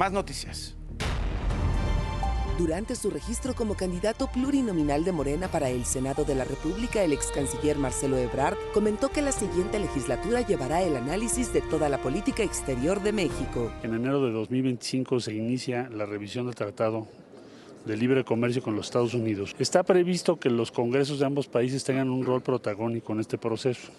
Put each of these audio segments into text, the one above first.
Más noticias. Durante su registro como candidato plurinominal de Morena para el Senado de la República, el ex canciller Marcelo Ebrard comentó que la siguiente legislatura llevará el análisis de toda la política exterior de México. En enero de 2025 se inicia la revisión del tratado de libre comercio con los Estados Unidos. Está previsto que los congresos de ambos países tengan un rol protagónico en este proceso.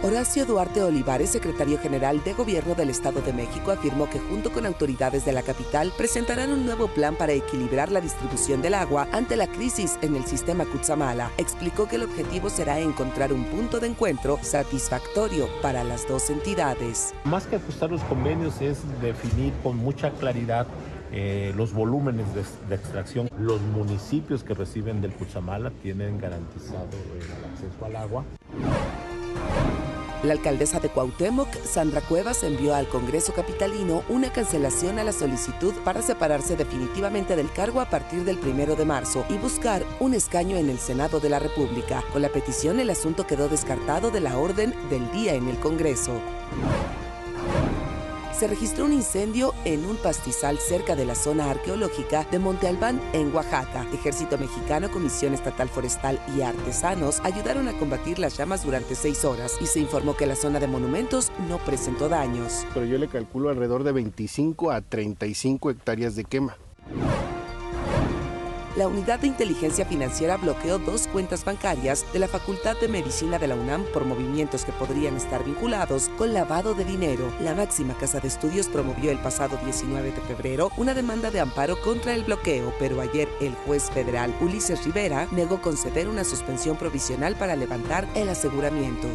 Horacio Duarte Olivares, secretario general de Gobierno del Estado de México, afirmó que junto con autoridades de la capital presentarán un nuevo plan para equilibrar la distribución del agua ante la crisis en el sistema Cutzamala. Explicó que el objetivo será encontrar un punto de encuentro satisfactorio para las dos entidades. Más que ajustar los convenios es definir con mucha claridad eh, los volúmenes de, extracción. Los municipios que reciben del Cutzamala tienen garantizado el acceso al agua. La alcaldesa de Cuauhtémoc, Sandra Cuevas, envió al Congreso Capitalino una cancelación a la solicitud para separarse definitivamente del cargo a partir del primero de marzo y buscar un escaño en el Senado de la República. Con la petición, el asunto quedó descartado de la orden del día en el Congreso se registró un incendio en un pastizal cerca de la zona arqueológica de Monte Albán, en Oaxaca. Ejército Mexicano, Comisión Estatal Forestal y artesanos ayudaron a combatir las llamas durante seis horas y se informó que la zona de monumentos no presentó daños. Pero yo le calculo alrededor de 25 a 35 hectáreas de quema la Unidad de Inteligencia Financiera bloqueó dos cuentas bancarias de la Facultad de Medicina de la UNAM por movimientos que podrían estar vinculados con lavado de dinero. La máxima casa de estudios promovió el pasado 19 de febrero una demanda de amparo contra el bloqueo, pero ayer el juez federal Ulises Rivera negó conceder una suspensión provisional para levantar el aseguramiento.